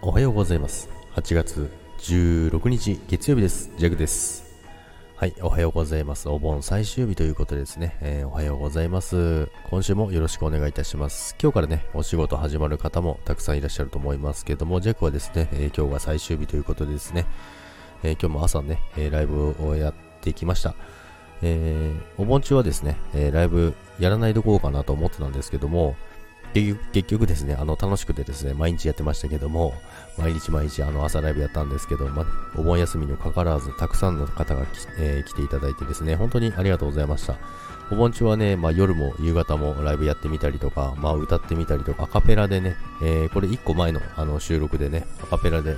おはようございます。8月16日月曜日です。ジャグです。はいおはようございます。お盆最終日ということでですね、えー、おはようございます。今週もよろしくお願いいたします。今日からねお仕事始まる方もたくさんいらっしゃると思いますけどもジャックはですね、えー、今日が最終日ということでですね、えー、今日も朝ね、えライブをやってきました。えー、お盆中はですね、えー、ライブやらないでこうかなと思ってたんですけども、結局ですね、あの、楽しくてですね、毎日やってましたけども、毎日毎日あの、朝ライブやったんですけど、まお盆休みにもかかわらず、たくさんの方が、えー、来ていただいてですね、本当にありがとうございました。お盆中はね、まあ、夜も夕方もライブやってみたりとか、まあ、歌ってみたりとか、アカペラでね、えー、これ1個前のあの収録でね、アカペラで、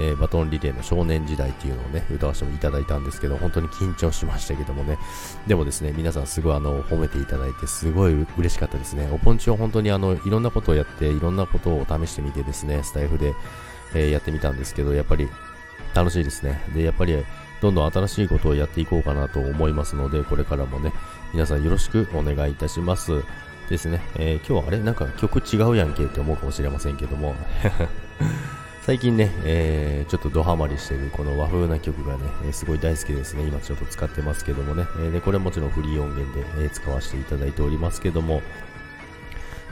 えー、バトンリレーの少年時代っていうのをね、歌わせていただいたんですけど、本当に緊張しましたけどもね、でもですね、皆さんすごいあの、褒めていただいて、すごい嬉しかったですね。おぽんちは本当にあの、いろんなことをやって、いろんなことを試してみてですね、スタイフで、えー、やってみたんですけど、やっぱり楽しいですね。で、やっぱり、どんどん新しいことをやっていこうかなと思いますので、これからもね、皆さんよろしくお願いいたします。ですね、えー、今日はあれ？なんか曲違うやんけって思うかもしれませんけども最近ね、えー、ちょっとドハマりしてるこの和風な曲がね、えすごい大好きですね。今ちょっと使ってますけどもね。え、で、これもちろんフリー音源で、え使わせていただいておりますけども、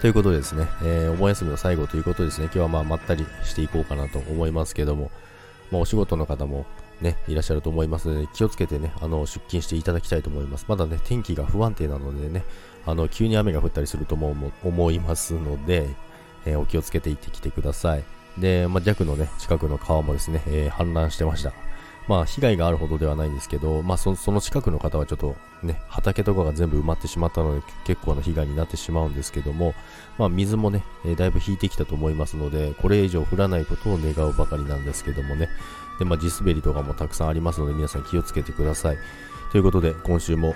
ということでですね、えー、お盆休みの最後ということですね、今日はまあまったりしていこうかなと思いますけども、まあ、お仕事の方もね、いらっしゃると思いますので、気をつけてね、あの、出勤していただきたいと思います。まだね、天気が不安定なのでね、あの、急に雨が降ったりすると思思いますので、えー、お気をつけて行ってきてください。で、まあ、弱のね、近くの川もですね、えー、氾濫してました。まあ、被害があるほどではないんですけど、まあそ、その近くの方はちょっとね、畑とかが全部埋まってしまったので、結構な被害になってしまうんですけども、まあ、水もね、えー、だいぶ引いてきたと思いますので、これ以上降らないことを願うばかりなんですけどもね、で、まあ、地滑りとかもたくさんありますので、皆さん気をつけてください。ということで、今週も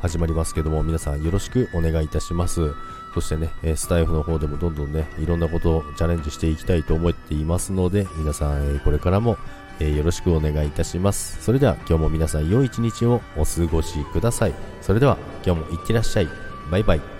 始まりますけども、皆さんよろしくお願いいたします。そしてね、スタイフの方でもどんどんね、いろんなことをチャレンジしていきたいと思っていますので、皆さん、これからもよろしくお願いいたします。それでは今日も皆さん良い一日をお過ごしください。それでは今日もいってらっしゃい。バイバイ。